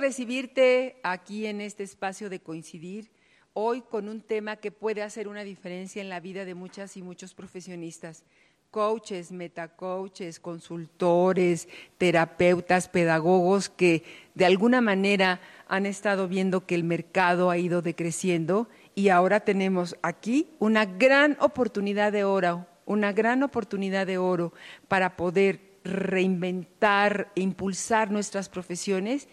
recibirte aquí en este espacio de coincidir, hoy con un tema que puede hacer una diferencia en la vida de muchas y muchos profesionistas, coaches, metacoaches, consultores, terapeutas, pedagogos que de alguna manera han estado viendo que el mercado ha ido decreciendo y ahora tenemos aquí una gran oportunidad de oro, una gran oportunidad de oro para poder reinventar e impulsar nuestras profesiones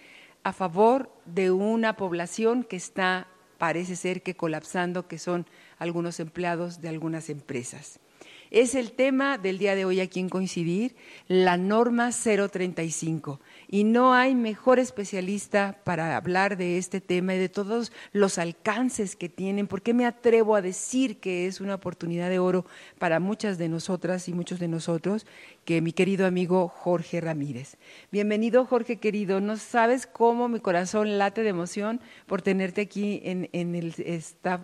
a favor de una población que está, parece ser que colapsando, que son algunos empleados de algunas empresas. Es el tema del día de hoy aquí en Coincidir, la norma 035. Y no hay mejor especialista para hablar de este tema y de todos los alcances que tienen. ¿Por qué me atrevo a decir que es una oportunidad de oro para muchas de nosotras y muchos de nosotros? Que mi querido amigo Jorge Ramírez. Bienvenido, Jorge querido. No sabes cómo mi corazón late de emoción por tenerte aquí en, el,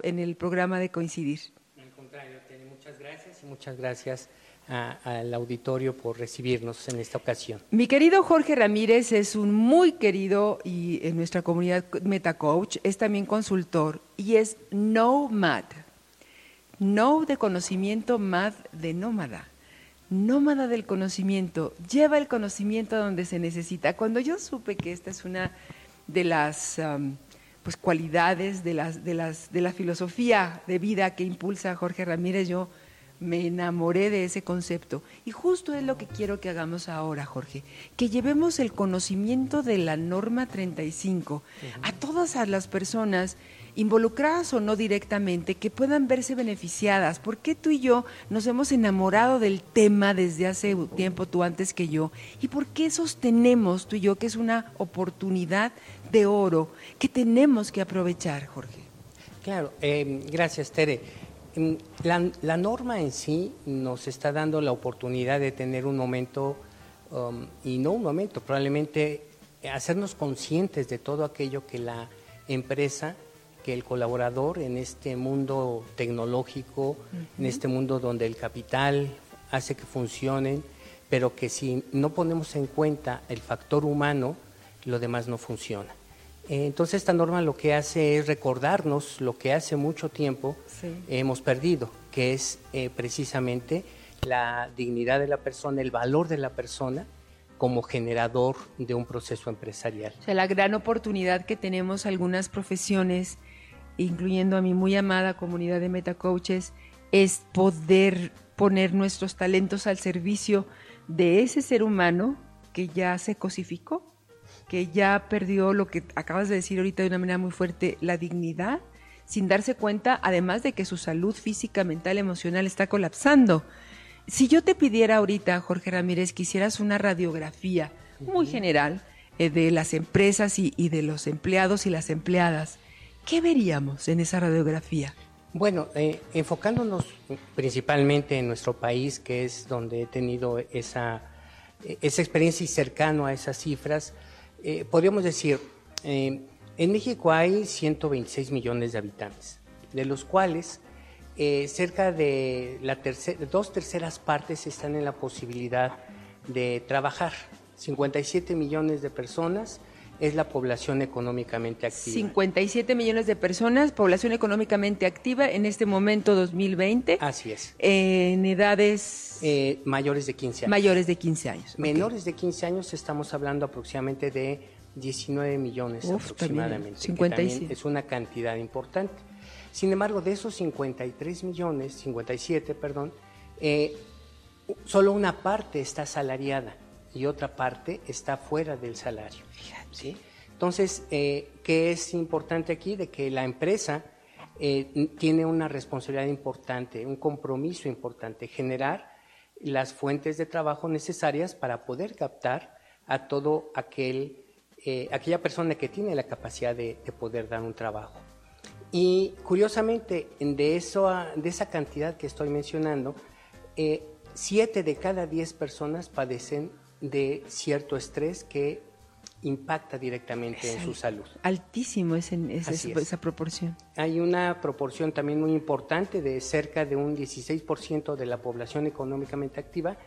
en el programa de Coincidir. Al contrario, muchas gracias y muchas gracias al auditorio por recibirnos en esta ocasión. Mi querido Jorge Ramírez es un muy querido y en nuestra comunidad MetaCoach, es también consultor y es nomad. No de conocimiento, mad de nómada. Nómada del conocimiento, lleva el conocimiento a donde se necesita. Cuando yo supe que esta es una de las pues, cualidades de, las, de, las, de la filosofía de vida que impulsa Jorge Ramírez, yo me enamoré de ese concepto. Y justo es lo que quiero que hagamos ahora, Jorge, que llevemos el conocimiento de la norma 35 a todas las personas involucradas o no directamente, que puedan verse beneficiadas. ¿Por qué tú y yo nos hemos enamorado del tema desde hace tiempo, tú antes que yo? ¿Y por qué sostenemos tú y yo que es una oportunidad de oro que tenemos que aprovechar, Jorge? Claro, eh, gracias, Tere. Mm, la, norma en sí nos está dando la oportunidad de tener un momento, um, y no un momento, probablemente hacernos conscientes de todo aquello que la empresa, que el colaborador en este mundo tecnológico, en este mundo donde el capital hace que funcionen, pero que si no ponemos en cuenta el factor humano, lo demás no funciona. Entonces esta norma lo que hace es recordarnos lo que hace mucho tiempo hemos perdido, que es eh, precisamente la dignidad de la persona, el valor de la persona como generador de un proceso empresarial. O sea, la gran oportunidad que tenemos algunas profesiones, incluyendo a mi muy amada comunidad de metacoaches, es poder poner nuestros talentos al servicio de ese ser humano que ya se cosificó, que ya perdió lo que acabas de decir ahorita de una manera muy fuerte, la dignidad, sin darse cuenta, además de que su salud física, mental, emocional está colapsando. Si yo te pidiera ahorita, Jorge Ramírez, que hicieras una radiografía muy general eh, de las empresas y, de los empleados y las empleadas, ¿qué veríamos en esa radiografía? Bueno, eh, enfocándonos principalmente en nuestro país, que es donde he tenido esa, esa experiencia y cercano a esas cifras, eh, podríamos decir, eh, en México hay 126 millones de habitantes, de los cuales eh, cerca de la dos terceras partes están en la posibilidad de trabajar. 57 millones de personas es la población económicamente activa. 57 millones de personas, población económicamente activa en este momento 2020. Así es. En edades... Eh, mayores de 15 años. Mayores de 15 años. Menores de 15 años estamos hablando aproximadamente de 19 millones aproximadamente. 57. es una cantidad importante. Sin embargo, de esos 53 millones, 57, perdón, eh, solo una parte está asalariada y otra parte está fuera del salario. ¿sí? Entonces, eh, ¿qué es importante aquí? De que la empresa eh, tiene una responsabilidad importante, un compromiso importante, generar las fuentes de trabajo necesarias para poder captar a todo aquel, eh, aquella persona que tiene la capacidad de, poder dar un trabajo. Y curiosamente, de, eso, de esa cantidad que estoy mencionando, siete de cada diez personas padecen de cierto estrés que impacta directamente en su salud. Altísimo es, esa proporción. Hay una proporción también muy importante de cerca de un 16% de la población económicamente activa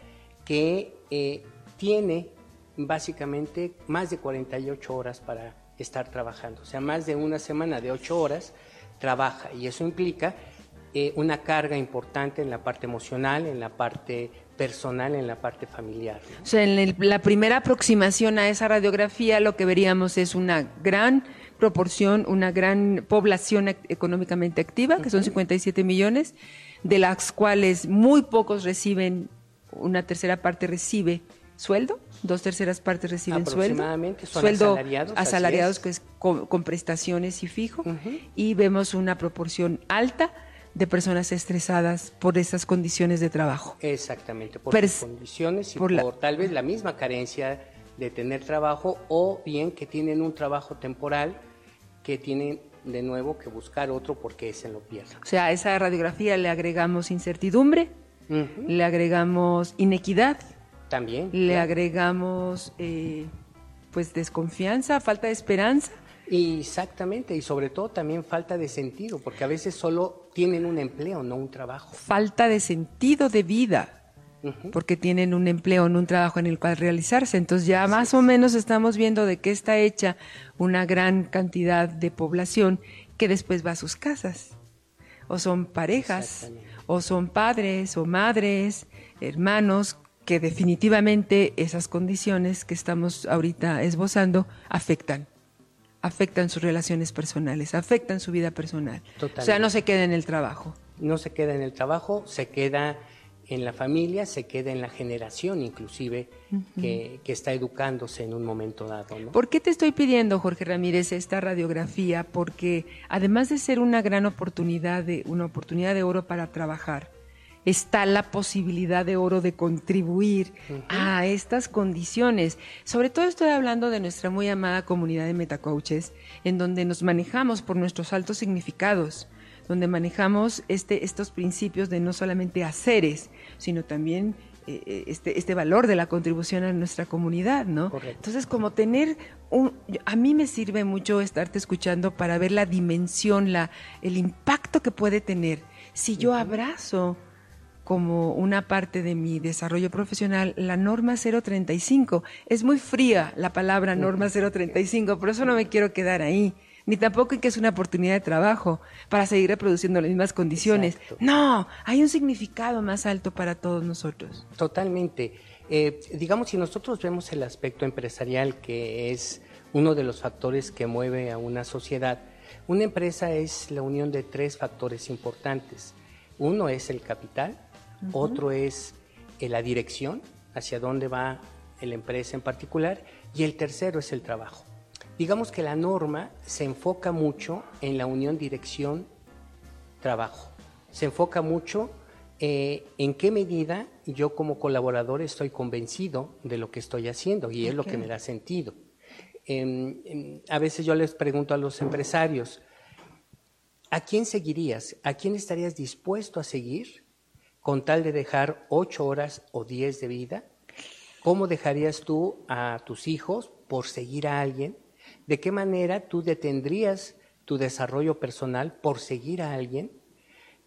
que eh, tiene básicamente más de 48 horas para estar trabajando. O sea, más de una semana de ocho horas trabaja y eso implica eh, una carga importante en la parte emocional, en la parte personal, en la parte familiar. O sea, en la primera aproximación a esa radiografía lo que veríamos es una gran proporción, una gran población económicamente activa, que son 57 millones, de las cuales muy pocos reciben, una tercera parte recibe sueldo, dos terceras partes reciben sueldo, sueldo asalariados, que es con, prestaciones y fijo, y vemos una proporción alta de personas estresadas por esas condiciones de trabajo. Exactamente, por condiciones y por, tal vez la misma carencia de tener trabajo o bien que tienen un trabajo temporal que tienen de nuevo que buscar otro porque ese lo pierden. O sea, a esa radiografía le agregamos incertidumbre, le agregamos inequidad, también. Le agregamos eh, pues desconfianza, falta de esperanza. Exactamente, y sobre todo también falta de sentido, porque a veces solo tienen un empleo, no un trabajo. Falta de sentido de vida, porque tienen un empleo, no un trabajo en el cual realizarse. Entonces ya más o menos estamos viendo de qué está hecha una gran cantidad de población que después va a sus casas. O son parejas, o son padres o madres, hermanos que definitivamente esas condiciones que estamos ahorita esbozando afectan afectan sus relaciones personales, afectan su vida personal. O sea, no se queda en el trabajo. No se queda en el trabajo, se queda en la familia, se queda en la generación inclusive que, está educándose en un momento dado. ¿Por qué te estoy pidiendo, Jorge Ramírez, esta radiografía? Porque además de ser una gran oportunidad, de, una oportunidad de oro para trabajar, está la posibilidad de oro de contribuir a estas condiciones. Sobre todo estoy hablando de nuestra muy amada comunidad de metacoaches, en donde nos manejamos por nuestros altos significados, donde manejamos este, estos principios de no solamente haceres, sino también eh, eh, este, este valor de la contribución a nuestra comunidad, ¿no? Entonces, como tener un, a mí me sirve mucho estarte escuchando para ver la dimensión, la, el impacto que puede tener si yo abrazo como una parte de mi desarrollo profesional la norma 035. Es muy fría la palabra norma 035, por eso no me quiero quedar ahí. Ni tampoco en que es una oportunidad de trabajo para seguir reproduciendo las mismas condiciones. No, hay un significado más alto para todos nosotros. Totalmente. Eh, digamos, si nosotros vemos el aspecto empresarial, que es uno de los factores que mueve a una sociedad, una empresa es la unión de tres factores importantes. Uno es el capital, otro es eh, la dirección, hacia dónde va la empresa en particular, y el tercero es el trabajo. Digamos que la norma se enfoca mucho en la unión dirección-trabajo. Se enfoca mucho eh, en qué medida yo como colaborador estoy convencido de lo que estoy haciendo y es lo que me da sentido. Em, em, a veces yo les pregunto a los empresarios, ¿a quién seguirías? ¿A quién estarías dispuesto a seguir con tal de dejar ocho horas o diez de vida? ¿Cómo dejarías tú a tus hijos por seguir a alguien? ¿De qué manera tú detendrías tu desarrollo personal por seguir a alguien?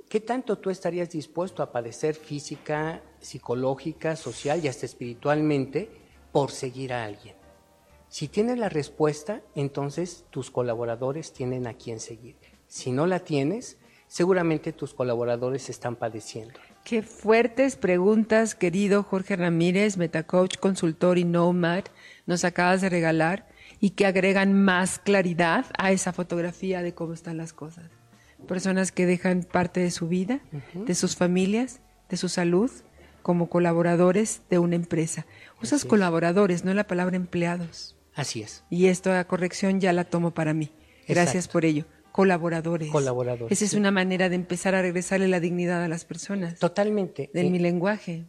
¿Qué tanto tú estarías dispuesto a padecer física, psicológica, social y hasta espiritualmente por seguir a alguien? Si tienes la respuesta, entonces tus colaboradores tienen a quien seguir. Si no la tienes, seguramente tus colaboradores están padeciendo. Qué fuertes preguntas, querido Jorge Ramírez, Metacoach, consultor y Nomad, nos acabas de regalar y que agregan más claridad a esa fotografía de cómo están las cosas. Personas que dejan parte de su vida, de sus familias, de su salud, como colaboradores de una empresa. Usas colaboradores, no la palabra empleados. Así es. Y esta corrección ya la tomo para mí. Gracias por ello colaboradores. Colaboradores. Esa es una manera de empezar a regresarle la dignidad a las personas. Totalmente. De mi lenguaje.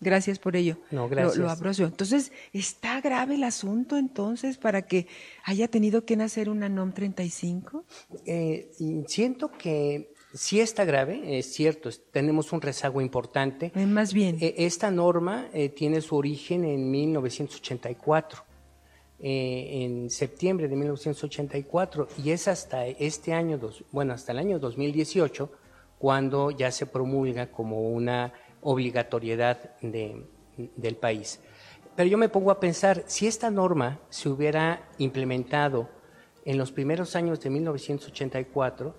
Gracias por ello. No, gracias. Lo, aprecio. Entonces, ¿está grave el asunto entonces para que haya tenido que nacer una NOM 35? Eh, siento que sí está grave, es cierto, tenemos un rezago importante. Eh, más bien. Eh, esta norma tiene su origen en 1984. Eh, en septiembre de 1984 y es hasta este año, bueno, hasta el año 2018 cuando ya se promulga como una obligatoriedad del país. Pero yo me pongo a pensar, si esta norma se hubiera implementado en los primeros años de 1984,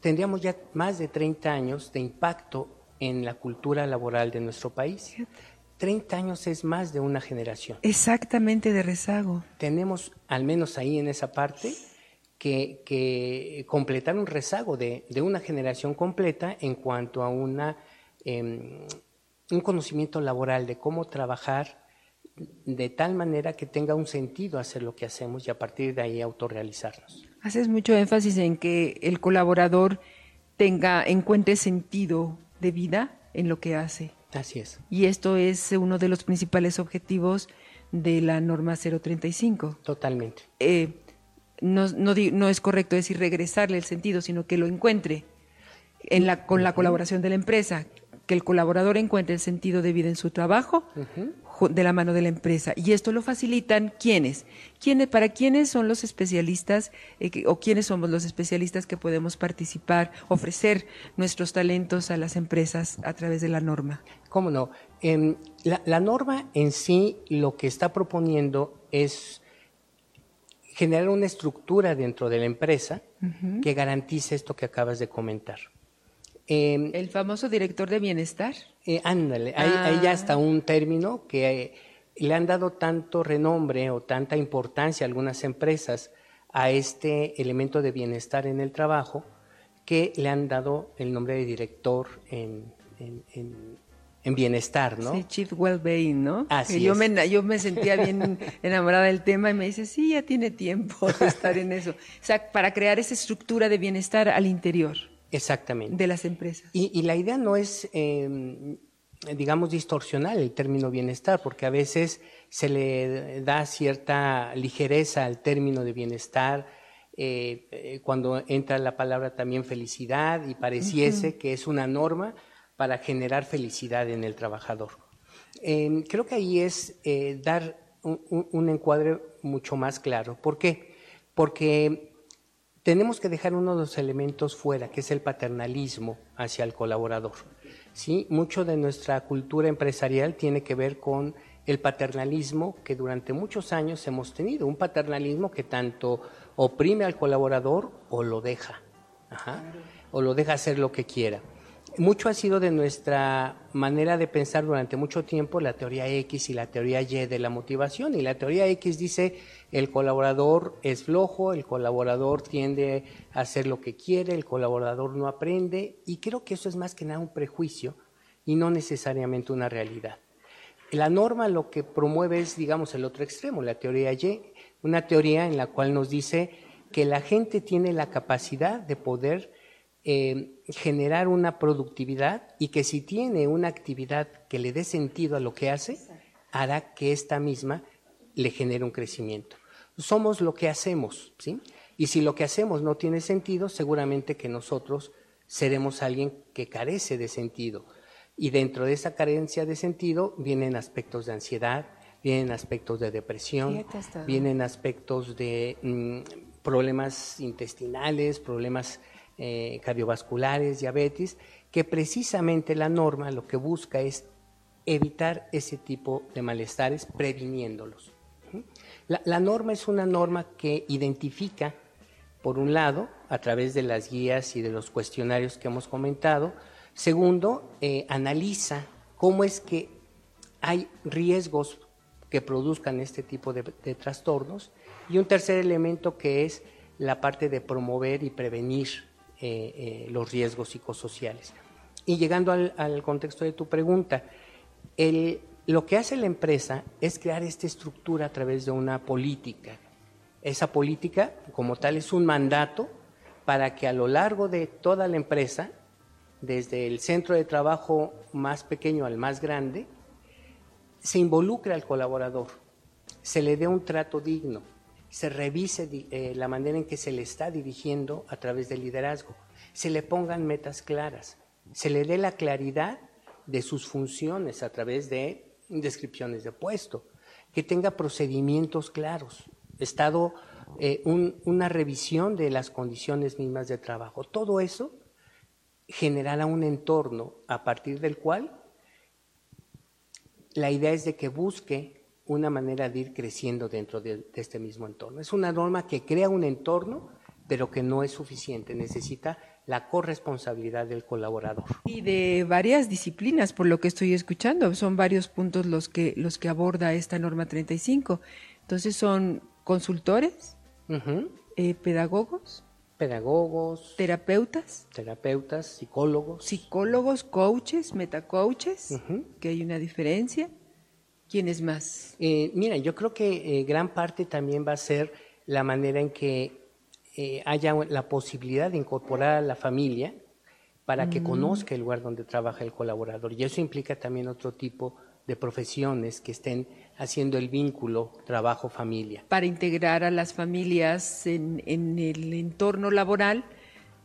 tendríamos ya más de 30 años de impacto en la cultura laboral de nuestro país. 30 años es más de una generación. Exactamente de rezago. Tenemos, al menos ahí en esa parte, que, completar un rezago de, una generación completa en cuanto a una, em, un conocimiento laboral de cómo trabajar de tal manera que tenga un sentido hacer lo que hacemos y a partir de ahí autorrealizarnos. Haces mucho énfasis en que el colaborador tenga, encuentre sentido de vida en lo que hace. Así es. Y esto es uno de los principales objetivos de la norma 035. Totalmente. Eh, no, no, es correcto decir regresarle el sentido, sino que lo encuentre en la, con la colaboración de la empresa, que el colaborador encuentre el sentido de vida en su trabajo de la mano de la empresa. Y esto lo facilitan quiénes. ¿Quiénes para quiénes son los especialistas eh, o quiénes somos los especialistas que podemos participar, ofrecer nuestros talentos a las empresas a través de la norma? ¿Cómo no? Em, la, norma en sí lo que está proponiendo es generar una estructura dentro de la empresa que garantice esto que acabas de comentar. Em, ¿El famoso director de bienestar? Eh, ándale, ahí, ya ah. está un término que eh, le han dado tanto renombre o tanta importancia a algunas empresas a este elemento de bienestar en el trabajo que le han dado el nombre de director en, bienestar, ¿no? Sí, Chief Wellbeing, ¿no? Así yo Me, yo me sentía bien enamorada del tema y me dice, sí, ya tiene tiempo de estar en eso. O sea, para crear esa estructura de bienestar al interior. Exactamente. De las empresas. Y, la idea no es, em, digamos, distorsionar el término bienestar, porque a veces se le da cierta ligereza al término de bienestar eh, eh, cuando entra la palabra también felicidad y pareciese que es una norma para generar felicidad en el trabajador. Em, creo que ahí es eh, dar un, un encuadre mucho más claro. ¿Por qué? Porque tenemos que dejar uno de los elementos fuera, que es el paternalismo hacia el colaborador. ¿sí? Mucho de nuestra cultura empresarial tiene que ver con el paternalismo que durante muchos años hemos tenido, un paternalismo que tanto oprime al colaborador o lo deja, o lo deja hacer lo que quiera. Mucho ha sido de nuestra manera de pensar durante mucho tiempo la teoría X y la teoría Y de la motivación. Y la teoría X dice el colaborador es flojo, el colaborador tiende a hacer lo que quiere, el colaborador no aprende. Y creo que eso es más que nada un prejuicio y no necesariamente una realidad. La norma lo que promueve es, digamos, el otro extremo, la teoría Y, una teoría en la cual nos dice que la gente tiene la capacidad de poder eh, generar una productividad y que si tiene una actividad que le dé sentido a lo que hace, hará que esta misma le genere un crecimiento. Somos lo que hacemos, ¿sí? Y si lo que hacemos no tiene sentido, seguramente que nosotros seremos alguien que carece de sentido. Y dentro de esa carencia de sentido vienen aspectos de ansiedad, vienen aspectos de depresión, vienen aspectos de mm, problemas intestinales, problemas eh, cardiovasculares, diabetes, que precisamente la norma lo que busca es evitar ese tipo de malestares previniéndolos. La, norma es una norma que identifica, por un lado, a través de las guías y de los cuestionarios que hemos comentado, segundo, eh, analiza cómo es que hay riesgos que produzcan este tipo de, trastornos y un tercer elemento que es la parte de promover y prevenir eh, eh, los riesgos psicosociales. Y llegando al, contexto de tu pregunta, lo que hace la empresa es crear esta estructura a través de una política. Esa política, como tal, es un mandato para que a lo largo de toda la empresa, desde el centro de trabajo más pequeño al más grande, se involucre al colaborador, se le dé un trato digno, se revise eh, la manera en que se le está dirigiendo a través del liderazgo, se le pongan metas claras, se le dé la claridad de sus funciones a través de descripciones de puesto, que tenga procedimientos claros, estado eh, una revisión de las condiciones mismas de trabajo. Todo eso generará un entorno a partir del cual la idea es de que busque una manera de ir creciendo dentro de, este mismo entorno. Es una norma que crea un entorno, pero que no es suficiente, necesita la corresponsabilidad del colaborador. Y de varias disciplinas, por lo que estoy escuchando, son varios puntos los que, los que aborda esta norma 35. Entonces son consultores, eh, pedagogos, pedagogos, terapeutas, terapeutas, psicólogos, psicólogos, coaches, metacoaches, que hay una diferencia. ¿Quiénes más? Eh, mira, yo creo que eh, gran parte también va a ser la manera en que eh, haya la posibilidad de incorporar a la familia para que mm. conozca el lugar donde trabaja el colaborador. Y eso implica también otro tipo de profesiones que estén haciendo el vínculo trabajo-familia. Para integrar a las familias en, en el entorno laboral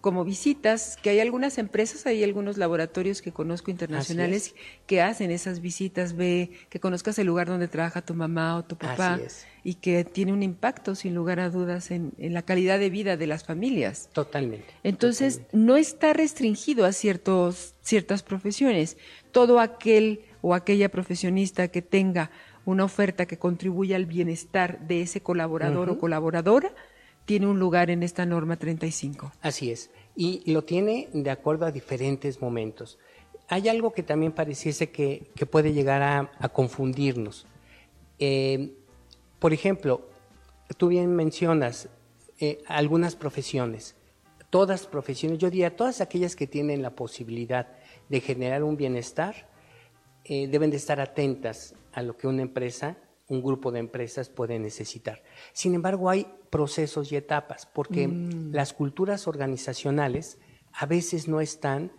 como visitas, que hay algunas empresas, hay algunos laboratorios que conozco internacionales que hacen esas visitas, ve que conozcas el lugar donde trabaja tu mamá o tu papá y que tiene un impacto sin lugar a dudas en, la calidad de vida de las familias. Totalmente. Entonces, no está restringido a ciertos, ciertas profesiones. Todo aquel o aquella profesionista que tenga una oferta que contribuya al bienestar de ese colaborador o colaboradora, tiene un lugar en esta norma 35. Así es, y lo tiene de acuerdo a diferentes momentos. Hay algo que también pareciese que, puede llegar a, confundirnos. Eh, por ejemplo, tú bien mencionas eh, algunas profesiones, todas profesiones, yo diría todas aquellas que tienen la posibilidad de generar un bienestar, eh, deben de estar atentas a lo que una empresa un grupo de empresas puede necesitar. Sin embargo, hay procesos y etapas, porque mm. las culturas organizacionales a veces no están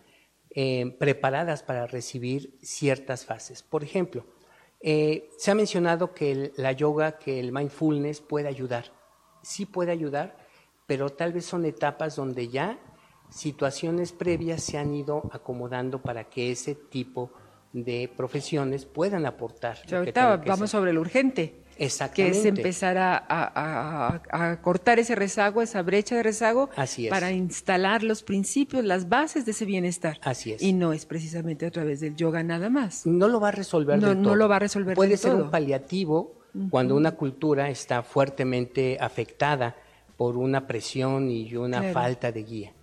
eh, preparadas para recibir ciertas fases. Por ejemplo, eh, se ha mencionado que la yoga, que el mindfulness puede ayudar. Sí puede ayudar, pero tal vez son etapas donde ya situaciones previas se han ido acomodando para que ese tipo de profesiones puedan aportar. ahorita vamos sobre lo urgente. Exactamente. Que es empezar a, cortar ese rezago, esa brecha de rezago, para instalar los principios, las bases de ese bienestar. Así es. Y no es precisamente a través del yoga nada más. No lo va a resolver no, del todo. No lo va a resolver Puede ser un paliativo cuando una cultura está fuertemente afectada por una presión y una falta de guía.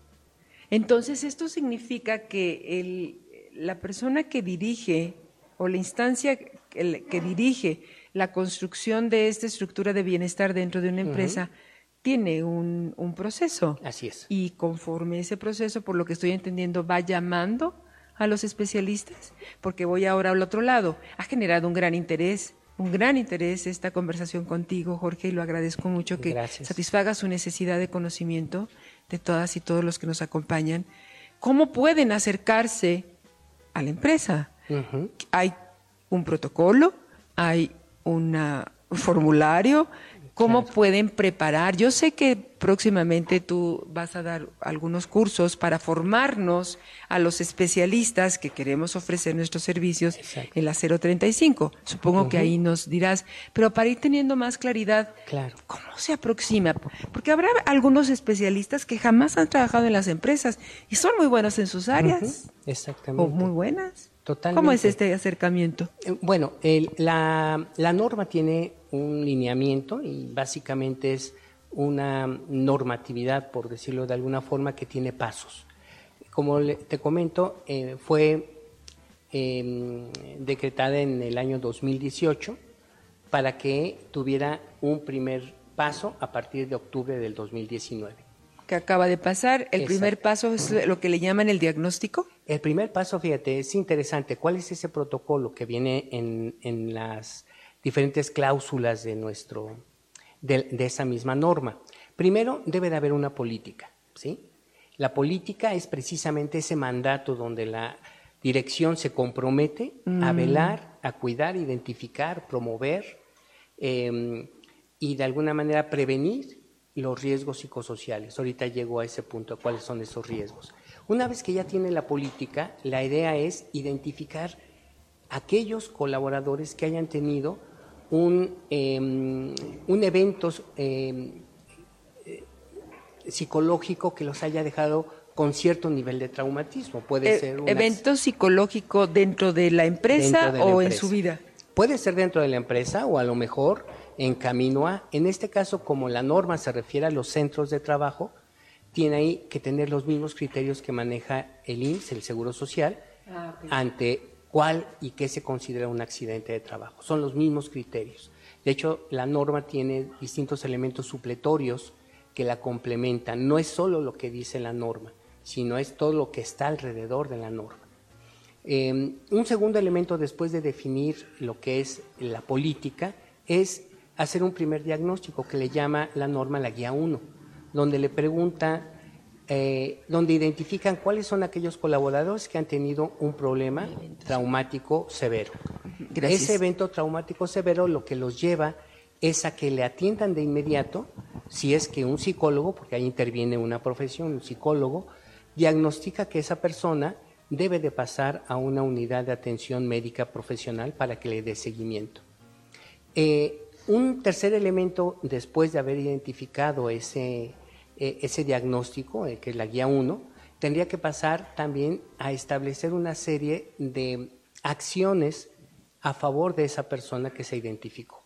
Entonces, esto significa que el, la persona que dirige o la instancia que, dirige la construcción de esta estructura de bienestar dentro de una empresa tiene un, proceso. Así es. Y conforme ese proceso, por lo que estoy entendiendo, va llamando a los especialistas, porque voy ahora al otro lado. Ha generado un gran interés, un gran interés esta conversación contigo, Jorge, y lo agradezco mucho que satisfaga su necesidad de conocimiento de todas y todos los que nos acompañan. ¿Cómo pueden acercarse a la empresa. Hay un protocolo, hay un formulario, ¿Cómo pueden preparar? Yo sé que próximamente tú vas a dar algunos cursos para formarnos a los especialistas que queremos ofrecer nuestros servicios en la 035. Supongo que ahí nos dirás, pero para ir teniendo más claridad, ¿cómo se aproxima? Porque habrá algunos especialistas que jamás han trabajado en las empresas y son muy buenos en sus áreas. Exactamente. O muy buenas. ¿Cómo es este acercamiento? Eh, bueno, la, la norma tiene un lineamiento y básicamente es una normatividad, por decirlo de alguna forma, que tiene pasos. Como te comento, eh, fue em, decretada en el año 2018 para que tuviera un primer paso a partir de octubre del 2019 que acaba de pasar. El primer paso es lo que le llaman el diagnóstico. El primer paso, fíjate, es interesante. ¿Cuál es ese protocolo que viene en, en las diferentes cláusulas de, nuestro, de, esa misma norma? Primero, debe de haber una política, ¿sí? La política es precisamente ese mandato donde la dirección se compromete a mm. velar, a cuidar, identificar, promover em, y de alguna manera prevenir los riesgos psicosociales. Ahorita llego a ese punto, cuáles son esos riesgos. Una vez que ya tiene la política, la idea es identificar aquellos colaboradores que hayan tenido un, em, un evento em, eh, psicológico que los haya dejado con cierto nivel de traumatismo. Puede e ser un evento psicológico dentro de la empresa o en su vida. puede ser dentro de la empresa o a lo mejor en camino a, en este caso como la norma se refiere a los centros de trabajo, tiene ahí que tener los mismos criterios que maneja el INSS, el Seguro Social, ah, ante cuál y qué se considera un accidente de trabajo. Son los mismos criterios. De hecho, la norma tiene distintos elementos supletorios que la complementan. No es solo lo que dice la norma, sino es todo lo que está alrededor de la norma. Em, un segundo elemento después de definir lo que es la política es hacer un primer diagnóstico que le llama la norma la guía 1, donde le pregunta, eh, donde identifican cuáles son aquellos colaboradores que han tenido un problema traumático severo. Ese evento traumático severo lo que los lleva es a que le atiendan de inmediato, si es que un psicólogo, porque ahí interviene una profesión, un psicólogo, diagnostica que esa persona debe de pasar a una unidad de atención médica profesional para que le dé seguimiento. Eh, un tercer elemento, después de haber identificado ese, eh, ese diagnóstico, eh, que es la guía 1, tendría que pasar también a establecer una serie de acciones a favor de esa persona que se identificó.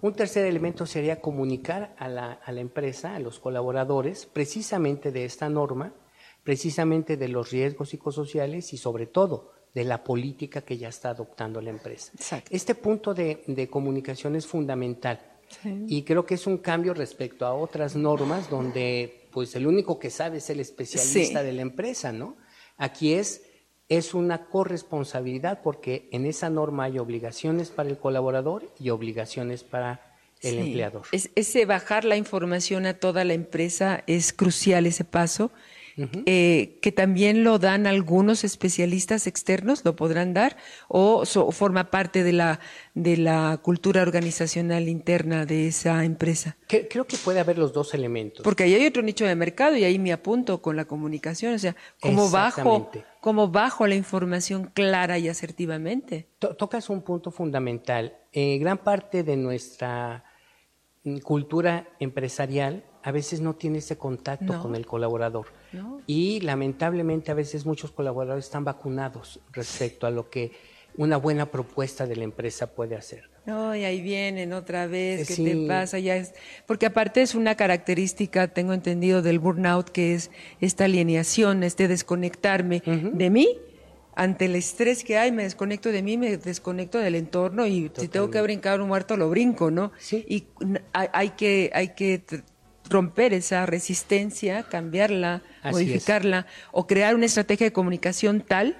Un tercer elemento sería comunicar a la, a la empresa, a los colaboradores, precisamente de esta norma, precisamente de los riesgos psicosociales y sobre todo de la política que ya está adoptando la empresa. Este punto de, comunicación es fundamental y creo que es un cambio respecto a otras normas donde pues el único que sabe es el especialista de la empresa, ¿no? Aquí es es una corresponsabilidad porque en esa norma hay obligaciones para el colaborador y obligaciones para el empleador. ese bajar la información a toda la empresa es crucial ese paso eh, que también lo dan algunos especialistas externos, lo podrán dar, o forma parte de la, de la cultura organizacional interna de esa empresa. creo que puede haber los dos elementos. Porque ahí hay otro nicho de mercado y ahí me apunto con la comunicación, o sea, cómo bajo, cómo bajo la información clara y asertivamente. tocas un punto fundamental. Eh, gran parte de nuestra cultura empresarial a veces no tiene ese contacto con el colaborador. Y lamentablemente a veces muchos colaboradores están vacunados respecto a lo que una buena propuesta de la empresa puede hacer. No, y ahí vienen otra vez, ¿qué te pasa? Ya es, porque aparte es una característica, tengo entendido, del burnout, que es esta alineación, este desconectarme de mí ante el estrés que hay, me desconecto de mí, me desconecto del entorno y si tengo que brincar un muerto, lo brinco, ¿no? Sí. Y hay, que, hay que romper esa resistencia, cambiarla, modificarla o crear una estrategia de comunicación tal,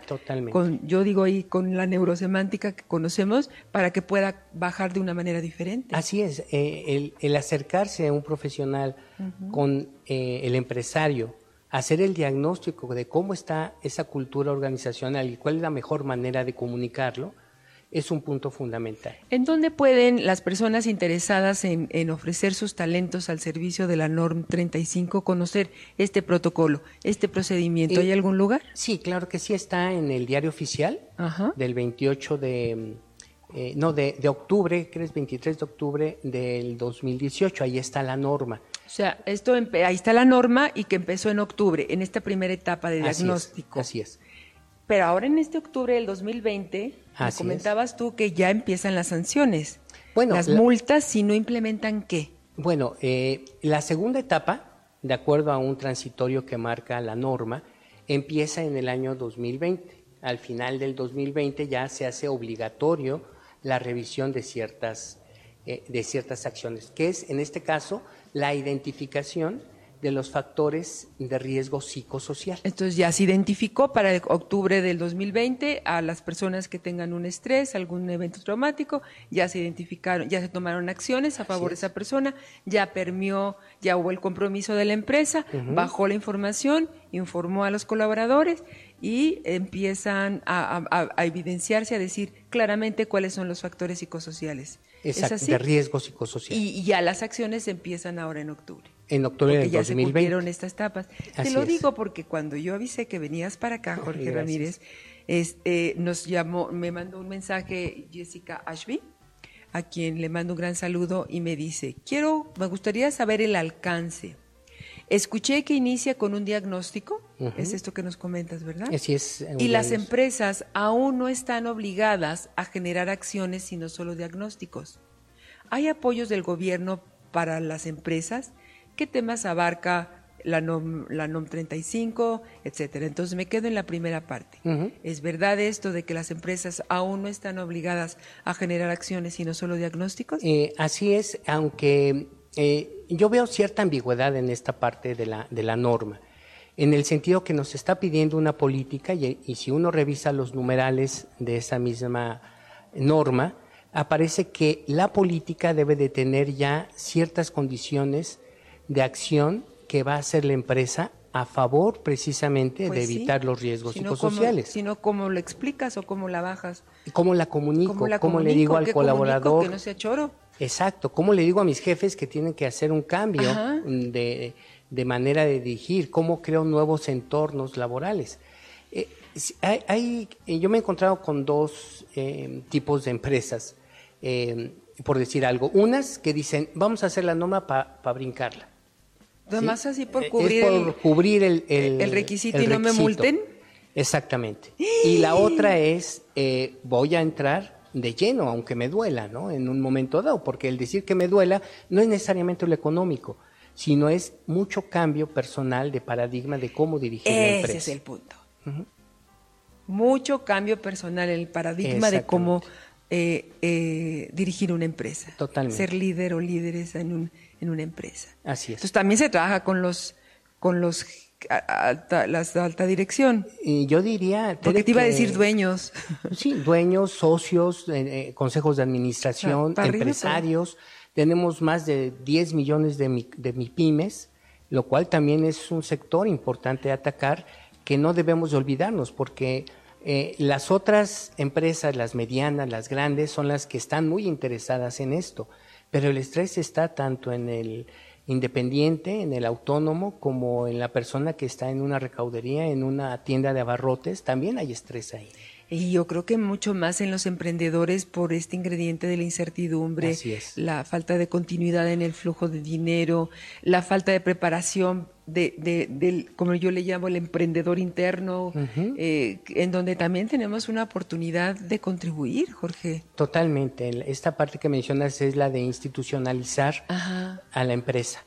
con, yo digo ahí con la neurosemántica que conocemos, para que pueda bajar de una manera diferente. Así es, eh, el, acercarse a un profesional con eh, el empresario, hacer el diagnóstico de cómo está esa cultura organizacional y cuál es la mejor manera de comunicarlo, es un punto fundamental. ¿En dónde pueden las personas interesadas en, ofrecer sus talentos al servicio de la NORM 35 conocer este protocolo, este procedimiento? ¿Hay eh, algún lugar? Sí, claro que sí, está en el diario oficial del 28 de... Eh, no, de, octubre, creo es 23 de octubre del 2018, ahí está la norma. O sea, esto ahí está la norma y que empezó en octubre, en esta primera etapa de diagnóstico. así es. Pero ahora en este octubre del 2020, me comentabas tú que ya empiezan las sanciones. Bueno, las multas si no implementan qué. Bueno, eh, la segunda etapa, de acuerdo a un transitorio que marca la norma, empieza en el año 2020. Al final del 2020 ya se hace obligatorio la revisión de ciertas, eh, de ciertas acciones, que es en este caso la identificación de los factores de riesgo psicosocial. Entonces ya se identificó para octubre del 2020 a las personas que tengan un estrés, algún evento traumático, ya se identificaron, ya se tomaron acciones a favor de esa persona, ya permió, ya hubo el compromiso de la empresa, bajó la información, informó a los colaboradores y empiezan a, evidenciarse, a decir claramente cuáles son los factores psicosociales. Exacto, ¿Es así? de riesgo psicosocial. Y, ya las acciones empiezan ahora en octubre. En octubre porque ya se cumplieron estas etapas. Te lo digo porque cuando yo avisé que venías para acá, Jorge Ramírez, este, nos llamó, me mandó un mensaje Jessica Ashby, a quien le mando un gran saludo y me dice, quiero, me gustaría saber el alcance. Escuché que inicia con un diagnóstico Es esto que nos comentas, ¿verdad? Así es. Y las empresas aún no están obligadas a generar acciones, sino solo diagnósticos. ¿Hay apoyos del gobierno para las empresas? ¿Qué temas abarca la NOM, la NOM 35, etcétera? Entonces me quedo en la primera parte. ¿Es verdad esto de que las empresas aún no están obligadas a generar acciones, sino solo diagnósticos? Eh, así es, aunque eh, yo veo cierta ambigüedad en esta parte de la, de la norma en el sentido que nos está pidiendo una política y, si uno revisa los numerales de esa misma norma, aparece que la política debe de tener ya ciertas condiciones de acción que va a hacer la empresa a favor precisamente de pues evitar los riesgos psicosociales. sino cómo lo explicas o cómo la bajas. ¿Cómo la comunico? ¿Cómo, le digo al colaborador? Que no sea choro. Exacto. ¿Cómo le digo a mis jefes que tienen que hacer un cambio de de manera de dirigir, cómo creo nuevos entornos laborales. Eh, hay, eh, yo me he encontrado con dos eh, tipos de empresas, por decir algo. Unas que dicen, vamos a hacer la norma para brincarla. Además así por cubrir, por cubrir el, el, requisito y no me multen. Exactamente. Y la otra es, voy a entrar de lleno, aunque me duela, ¿no? En un momento dado, porque el decir que me duela no es necesariamente lo económico sino es mucho cambio personal de paradigma de cómo dirigir Ese la empresa. Ese es el punto. Mucho cambio personal en el paradigma de cómo eh, eh, dirigir una empresa. Totalmente. Ser líder o líderes en, un, en una empresa. Así es. Entonces también se trabaja con los con los alta, las alta dirección. Y yo diría... Porque te iba a decir dueños. Sí, dueños, socios, eh, consejos de administración, empresarios. Tenemos más de 10 millones de, de MIPIMES, lo cual también es un sector importante a atacar que no debemos olvidarnos porque eh, las otras empresas, las medianas, las grandes, son las que están muy interesadas en esto, pero el estrés está tanto en el independiente, en el autónomo, como en la persona que está en una recaudería, en una tienda de abarrotes, también hay estrés ahí. Y yo creo que mucho más en los emprendedores por este ingrediente de la incertidumbre, la falta de continuidad en el flujo de dinero, la falta de preparación de, del, como yo le llamo, el emprendedor interno, eh, en donde también tenemos una oportunidad de contribuir, Jorge. Totalmente. Esta parte que mencionas es la de institucionalizar a la empresa.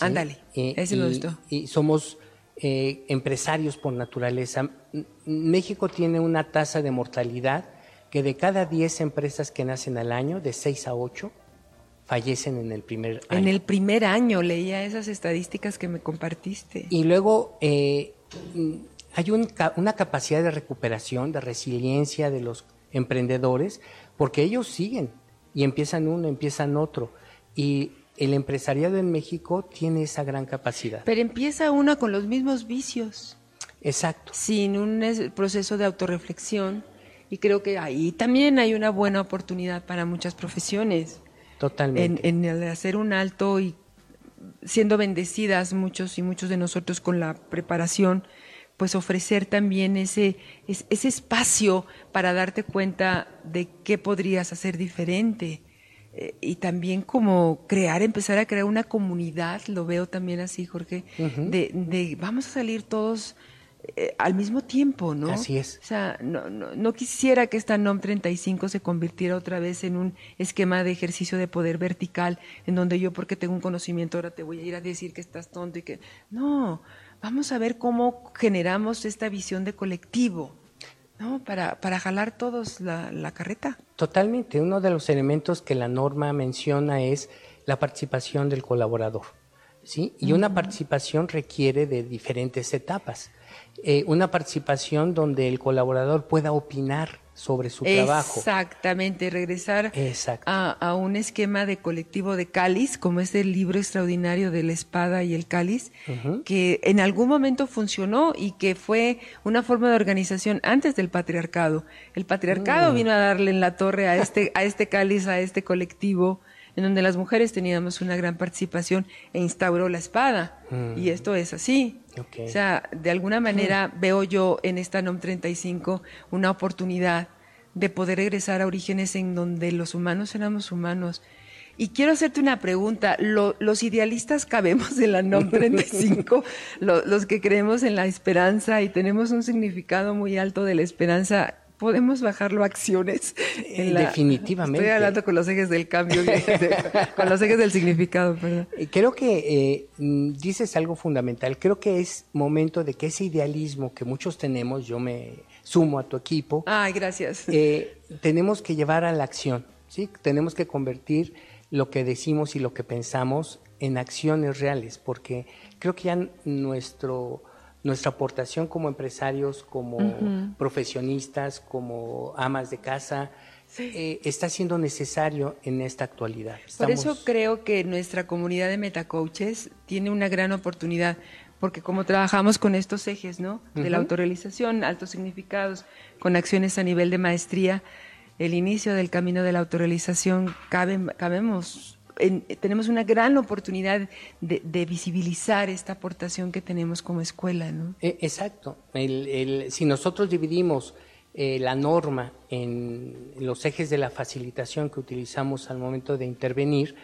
Ándale, ese me gustó. Y somos eh, empresarios por naturaleza. México tiene una tasa de mortalidad que de cada 10 empresas que nacen al año, de 6 a 8, fallecen en el primer año. En el primer año leía esas estadísticas que me compartiste. Y luego eh, hay una capacidad de recuperación, de resiliencia de los emprendedores, porque ellos siguen y empiezan uno, empiezan otro. Y el empresariado en México tiene esa gran capacidad. Pero empieza uno con los mismos vicios. Exacto. Sin un proceso de autorreflexión. Y creo que ahí también hay una buena oportunidad para muchas profesiones. Totalmente. En, el hacer un alto y siendo bendecidas muchos y muchos de nosotros con la preparación, pues ofrecer también ese, ese espacio para darte cuenta de qué podrías hacer diferente eh, y también como crear, empezar a crear una comunidad, lo veo también así, Jorge, de, de, vamos a salir todos eh, al mismo tiempo, ¿no? Así es. O sea, no, no, no, quisiera que esta NOM 35 se convirtiera otra vez en un esquema de ejercicio de poder vertical, en donde yo, porque tengo un conocimiento, ahora te voy a ir a decir que estás tonto y que... No, vamos a ver cómo generamos esta visión de colectivo ¿no? Para, para jalar todos la, carreta. Totalmente. Uno de los elementos que la norma menciona es la participación del colaborador. ¿sí? Y una participación requiere de diferentes etapas. Eh, una participación donde el colaborador pueda opinar sobre su trabajo. Exactamente, regresar a, un esquema de colectivo de cáliz, como es el libro extraordinario de la espada y el cáliz, que en algún momento funcionó y que fue una forma de organización antes del patriarcado. El patriarcado mm. vino a darle en la torre a este, a este cáliz, a este colectivo, en donde las mujeres teníamos una gran participación e instauró la espada. Mm. Y esto es así. O sea, de alguna manera veo yo en esta NOM 35 una oportunidad de poder regresar a orígenes en donde los humanos éramos humanos Y quiero hacerte una pregunta. ¿Los idealistas cabemos en la NOM 35? los que creemos en la esperanza y tenemos un significado muy alto de la esperanza, podemos bajarlo a acciones. En Definitivamente. Estoy hablando con los ejes del cambio, con los ejes del significado. Perdón. Eh, creo que eh, mm, dices algo fundamental. Creo que es momento de que ese idealismo que muchos tenemos, yo me sumo a tu equipo. Ay, gracias. Eh, tenemos que llevar a la acción, ¿sí? Tenemos que convertir lo que decimos y lo que pensamos en acciones reales, porque creo que ya nuestro nuestra aportación como empresarios, como profesionistas, como amas de casa, eh, está siendo necesario en esta actualidad. Por eso creo que nuestra comunidad de metacoaches tiene una gran oportunidad, porque como trabajamos con estos ejes, ¿no? De la autorrealización, altos significados, con acciones a nivel de maestría, el inicio del camino de la autorrealización, cabe, cabemos tenemos una gran oportunidad de, visibilizar esta aportación que tenemos como escuela. ¿no? E, exacto. si nosotros dividimos eh, la norma en los ejes de la facilitación que utilizamos al momento de intervenir,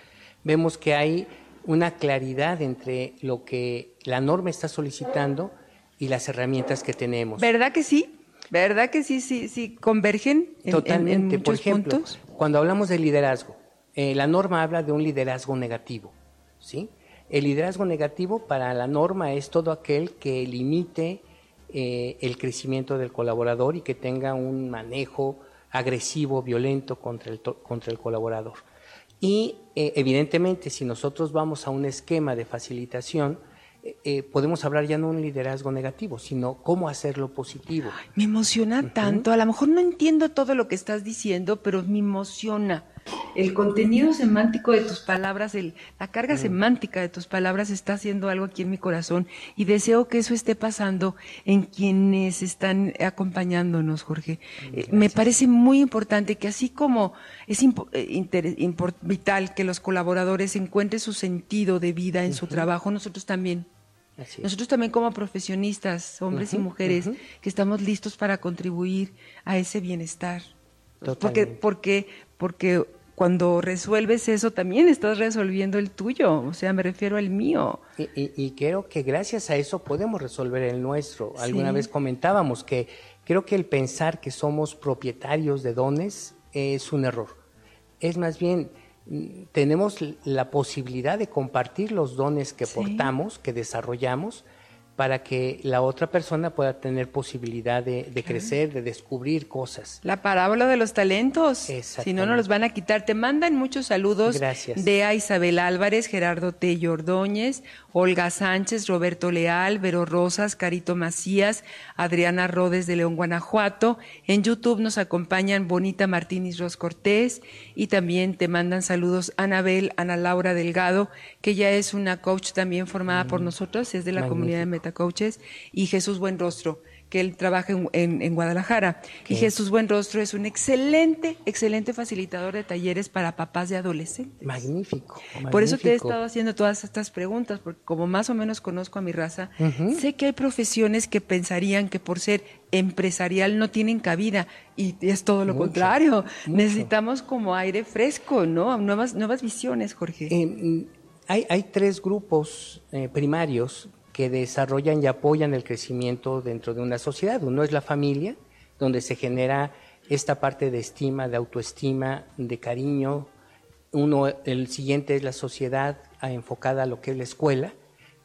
vemos que hay una claridad entre lo que la norma está solicitando y las herramientas que tenemos. ¿Verdad que sí? ¿Verdad que sí, sí, sí convergen en, Totalmente. Por ejemplo, cuando hablamos de liderazgo, eh, la norma habla de un liderazgo negativo, ¿sí? El liderazgo negativo para la norma es todo aquel que limite eh, el crecimiento del colaborador y que tenga un manejo agresivo, violento contra el, contra el colaborador. Y eh, evidentemente, si nosotros vamos a un esquema de facilitación, podemos hablar ya no de un liderazgo negativo, sino cómo hacerlo positivo. me emociona tanto. A lo mejor no entiendo todo lo que estás diciendo, pero me emociona el contenido semántico de tus palabras, la carga mm. semántica de tus palabras está haciendo algo aquí en mi corazón y deseo que eso esté pasando en quienes están acompañándonos, Jorge. Eh, me parece muy importante que así como es eh, vital que los colaboradores encuentren su sentido de vida en su trabajo, nosotros también. Nosotros también como profesionistas, hombres y mujeres, que estamos listos para contribuir a ese bienestar. Porque, porque, porque cuando resuelves eso, también estás resolviendo el tuyo, o sea, me refiero al mío. Y, creo que gracias a eso podemos resolver el nuestro. Alguna vez comentábamos que creo que el pensar que somos propietarios de dones es un error. Es más bien, mm, tenemos la posibilidad de compartir los dones que portamos, que desarrollamos, para que la otra persona pueda tener posibilidad de, crecer, de descubrir cosas. La parábola de los talentos. Si no, nos los van a quitar. Te mandan muchos saludos Gracias. de a Isabel Álvarez, Gerardo Tello Ordóñez, Olga Sánchez, Roberto Leal, Vero Rosas, Carito Macías, Adriana Rodes de León, Guanajuato. En YouTube nos acompañan Bonita Martínez Ros Cortés y también te mandan saludos Anabel, Ana Laura Delgado, que ya es una coach también formada por mm. nosotros, es de la comunidad de Meta Coaches, y Jesús Buenrostro, que él trabaja en, Guadalajara. Y Jesús Buenrostro es un excelente, excelente facilitador de talleres para papás de adolescentes. Magnífico. Por eso te he estado haciendo todas estas preguntas, porque como más o menos conozco a mi raza, sé que hay profesiones que pensarían que por ser empresarial no tienen cabida y es todo lo contrario. Necesitamos como aire fresco, ¿no? Nuevas, nuevas visiones, Jorge. Eh, mm, hay, hay, tres grupos eh, primarios que desarrollan y apoyan el crecimiento dentro de una sociedad. Uno es la familia, donde se genera esta parte de estima, de autoestima, de cariño. Uno, el siguiente es la sociedad enfocada a lo que es la escuela.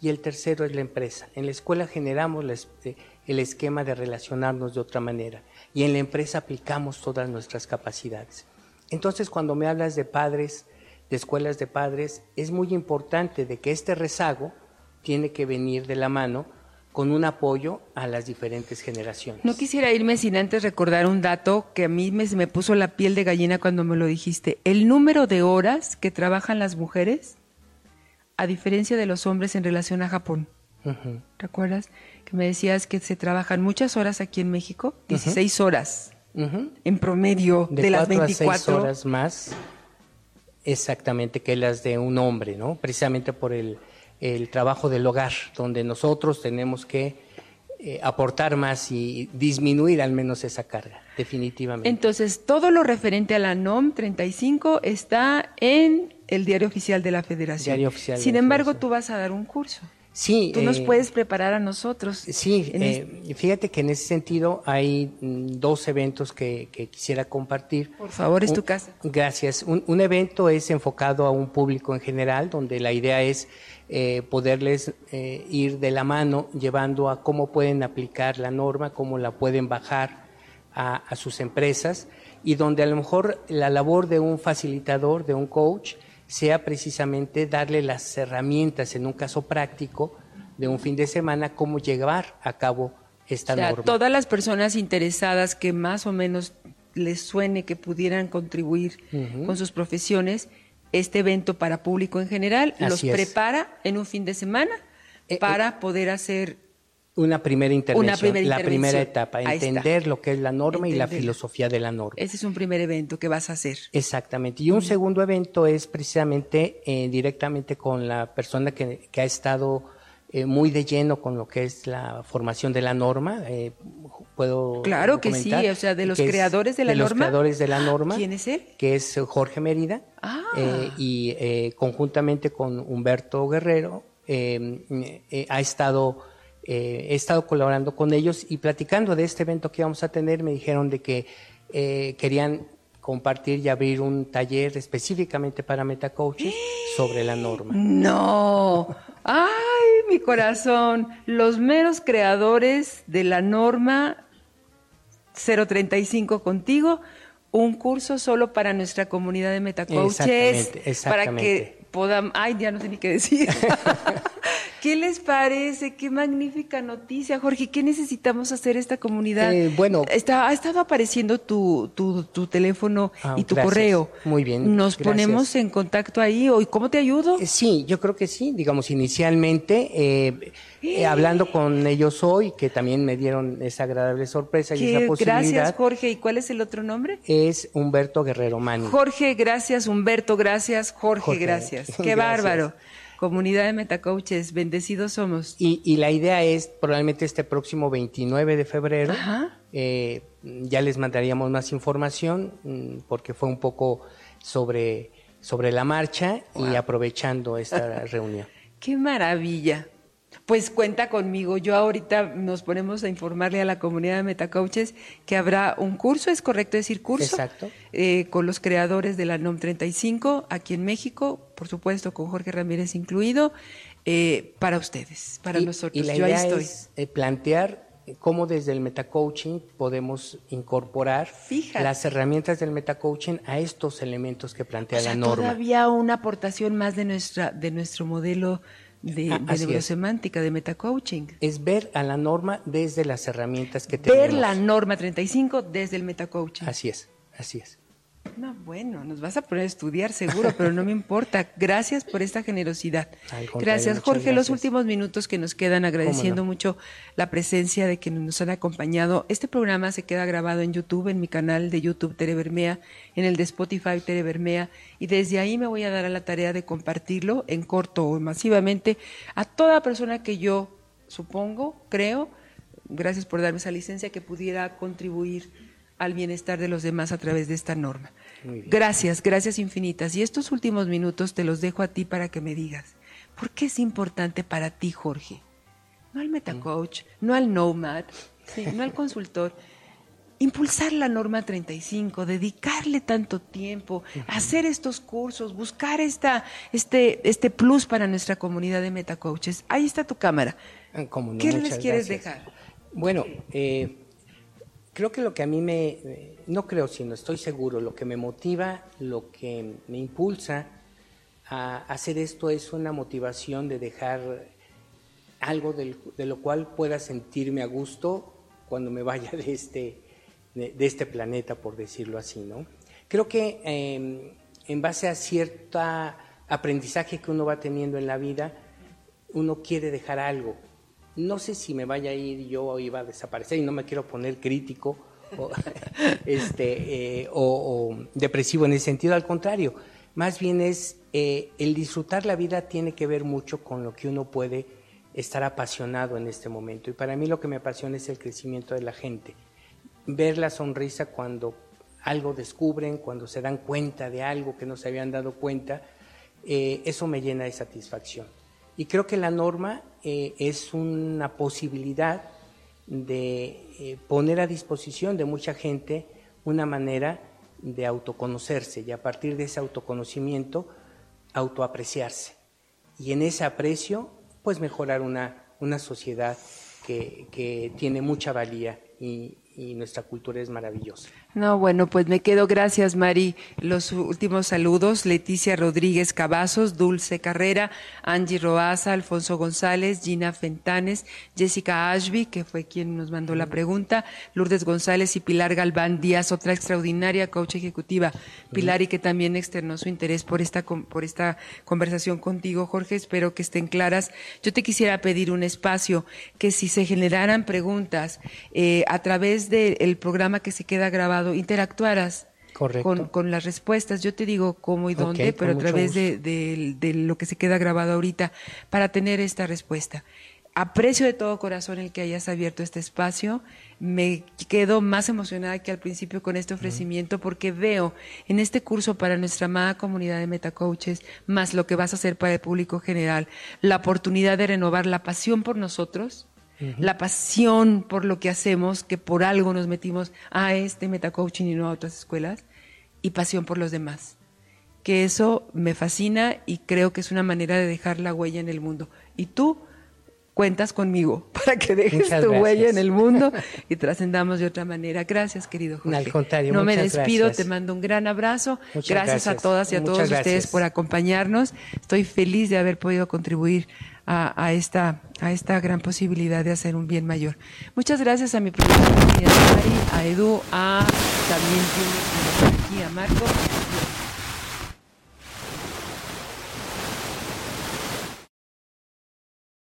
Y el tercero es la empresa. En la escuela generamos eh, el esquema de relacionarnos de otra manera. Y en la empresa aplicamos todas nuestras capacidades. Entonces, cuando me hablas de padres, de escuelas de padres, es muy importante de que este rezago tiene que venir de la mano con un apoyo a las diferentes generaciones. No quisiera irme sin antes recordar un dato que a mí me, me puso la piel de gallina cuando me lo dijiste. El número de horas que trabajan las mujeres, a diferencia de los hombres en relación a Japón. ¿Te acuerdas? Que me decías que se trabajan muchas horas aquí en México, 16 horas en promedio de, las 24 horas más exactamente que las de un hombre, ¿no? Precisamente por el el trabajo del hogar, donde nosotros tenemos que eh, aportar más y disminuir al menos esa carga, definitivamente. Entonces, todo lo referente a la NOM 35 está en el diario oficial de la Federación. Diario oficial Sin embargo, tú vas a dar un curso. Sí. Tú nos eh, puedes preparar a nosotros. Sí, eh, fíjate que en ese sentido hay mm, dos eventos que, quisiera compartir. Por favor, es tu casa. Gracias. Un, evento es enfocado a un público en general, donde la idea es eh, poderles ir de la mano llevando a cómo pueden aplicar la norma, cómo la pueden bajar a, a sus empresas y donde a lo mejor la labor de un facilitador, de un coach, sea precisamente darle las herramientas, en un caso práctico, de un fin de semana, cómo llevar a cabo esta o sea, norma. Todas las personas interesadas que más o menos les suene que pudieran contribuir con sus profesiones, este evento para público en general los prepara en un fin de semana eh, para eh, poder hacer una primera intervención, la primera etapa, entender lo que es la norma y la filosofía de la norma. Ese es un primer evento que vas a hacer. Exactamente. Y un segundo evento es precisamente eh, directamente con la persona que, ha estado eh, muy de lleno con lo que es la formación de la norma. Eh, puedo Claro que sí, o sea, de los creadores de la norma. De los creadores de la norma. ¿Quién es él? Que es Jorge Mérida. Ah. y conjuntamente con Humberto Guerrero ha estado eh, he estado colaborando con ellos y platicando de este evento que íbamos a tener, me dijeron de que eh, querían compartir y abrir un taller específicamente para metacoaching sobre la norma. No, ay, mi corazón, los meros creadores de la norma 035 contigo, un curso solo para nuestra comunidad de metacoaches, exactamente, exactamente. para que podamos, ay, ya no sé ni qué decir. ¿Qué les parece? Qué magnífica noticia, Jorge. ¿Qué necesitamos hacer esta comunidad? Eh, bueno, Está, ha estado apareciendo tu, tu, tu teléfono ah, y tu correo. Muy bien. Nos ponemos en contacto ahí. ¿Y cómo te ayudo? Eh, sí, yo creo que sí. Digamos, inicialmente, eh, hablando con ellos hoy, que también me dieron esa agradable sorpresa y esa posibilidad. Gracias, Jorge. ¿Y cuál es el otro nombre? Es Humberto Guerrero Mani. Jorge, gracias. Humberto, gracias. Jorge, gracias. Qué bárbaro. Comunidad de Metacoaches, bendecidos somos. Y, la idea es, probablemente este próximo 29 de febrero, eh, ya les mandaríamos más información, mm, porque fue un poco sobre, sobre la marcha y aprovechando esta reunión. ¡Qué maravilla! Pues cuenta conmigo. Yo ahorita nos ponemos a informarle a la comunidad de Metacoaches que habrá un curso, es correcto decir curso, Exacto. Eh, con los creadores de la NOM 35 aquí en México, por supuesto con Jorge Ramírez incluido, eh, para ustedes, para nosotros. Y la Yo idea estoy. es eh, plantear cómo desde el metacoaching podemos incorporar las herramientas del metacoaching a estos elementos que plantea la norma. Todavía una aportación más de nuestra de nuestro modelo de, ah, de neurosemántica, de metacoaching. Es ver a la norma desde las herramientas que tenemos. Ver la norma 35 desde el metacoaching. Así es, así es. No, bueno, nos vas a poner a estudiar seguro, pero no me importa. Gracias por esta generosidad. Gracias, Jorge. Los últimos minutos que nos quedan, agradeciendo mucho la presencia de quienes nos han acompañado. Este programa se queda grabado en YouTube, en mi canal de YouTube Tere Bermea, en el de Spotify Tere Bermea, y desde ahí me voy a dar a la tarea de compartirlo en corto o masivamente a toda persona que yo supongo, creo, gracias por darme esa licencia, que pudiera contribuir al bienestar de los demás a través de esta norma. Gracias, gracias infinitas. Y estos últimos minutos te los dejo a ti para que me digas, ¿por qué es importante para ti, Jorge? No al metacoach, no al nomad, no al consultor. Impulsar la norma 35, dedicarle tanto tiempo, hacer estos cursos, buscar esta, este, este plus para nuestra comunidad de metacoaches. Ahí está tu cámara. Ah, ¿Qué les quieres dejar? Bueno, eh, creo que lo que a mí me, no creo, sino estoy seguro, lo que me motiva, lo que me impulsa a hacer esto es una motivación de dejar algo de lo cual pueda sentirme a gusto cuando me vaya de este, de, este planeta, por decirlo así, ¿no? Creo que em, en base a cierto aprendizaje que uno va teniendo en la vida, uno quiere dejar algo, no sé si me vaya a ir yo o iba a desaparecer y no me quiero poner crítico o, este, eh, o, depresivo en ese sentido, al contrario, más bien es eh, el disfrutar la vida tiene que ver mucho con lo que uno puede estar apasionado en este momento. Y para mí lo que me apasiona es el crecimiento de la gente, ver la sonrisa cuando algo descubren, cuando se dan cuenta de algo que no se habían dado cuenta eh, eso me llena de satisfacción. Y creo que la norma eh, es una posibilidad de eh, poner a disposición de mucha gente una manera de autoconocerse y a partir de ese autoconocimiento autoapreciarse. Y en ese aprecio, pues mejorar una, una sociedad que, que tiene mucha valía y, y nuestra cultura es maravillosa. No, bueno, pues me quedo. Gracias, Mari. Los últimos saludos. Leticia Rodríguez Cavazos, Dulce Carrera, Angie Roaza, Alfonso González, Gina Fentanes, Jessica Ashby, que fue quien nos mandó la pregunta, Lourdes González y Pilar Galván Díaz, otra extraordinaria coach ejecutiva. Pilar, y que también externó su interés por esta, por esta conversación contigo, Jorge. Espero que estén claras. Yo te quisiera pedir un espacio que si se generaran preguntas eh, a través del programa que se queda grabado, interactuaras con, las respuestas. Yo te digo cómo y dónde, pero a través de, lo que se queda grabado ahorita, para tener esta respuesta. Aprecio de todo corazón el que hayas abierto este espacio. Me quedo más emocionada que al principio con este ofrecimiento porque veo en este curso para nuestra amada comunidad de metacoaches, más lo que vas a hacer para el público general, la oportunidad de renovar la pasión por nosotros, la pasión por lo que hacemos, que por algo nos metimos a este metacoaching y no a otras escuelas, y pasión por los demás. Que eso me fascina y creo que es una manera de dejar la huella en el mundo. Y tú cuentas conmigo para que dejes tu huella en el mundo y trascendamos de otra manera. Gracias, querido Jorge. No me despido, te mando un gran abrazo. Gracias, a todas y a todos ustedes por acompañarnos. Estoy feliz de haber podido contribuir a, esta, a esta gran posibilidad de hacer un bien mayor. Muchas gracias a mi profesora a Edu, a también a Marco.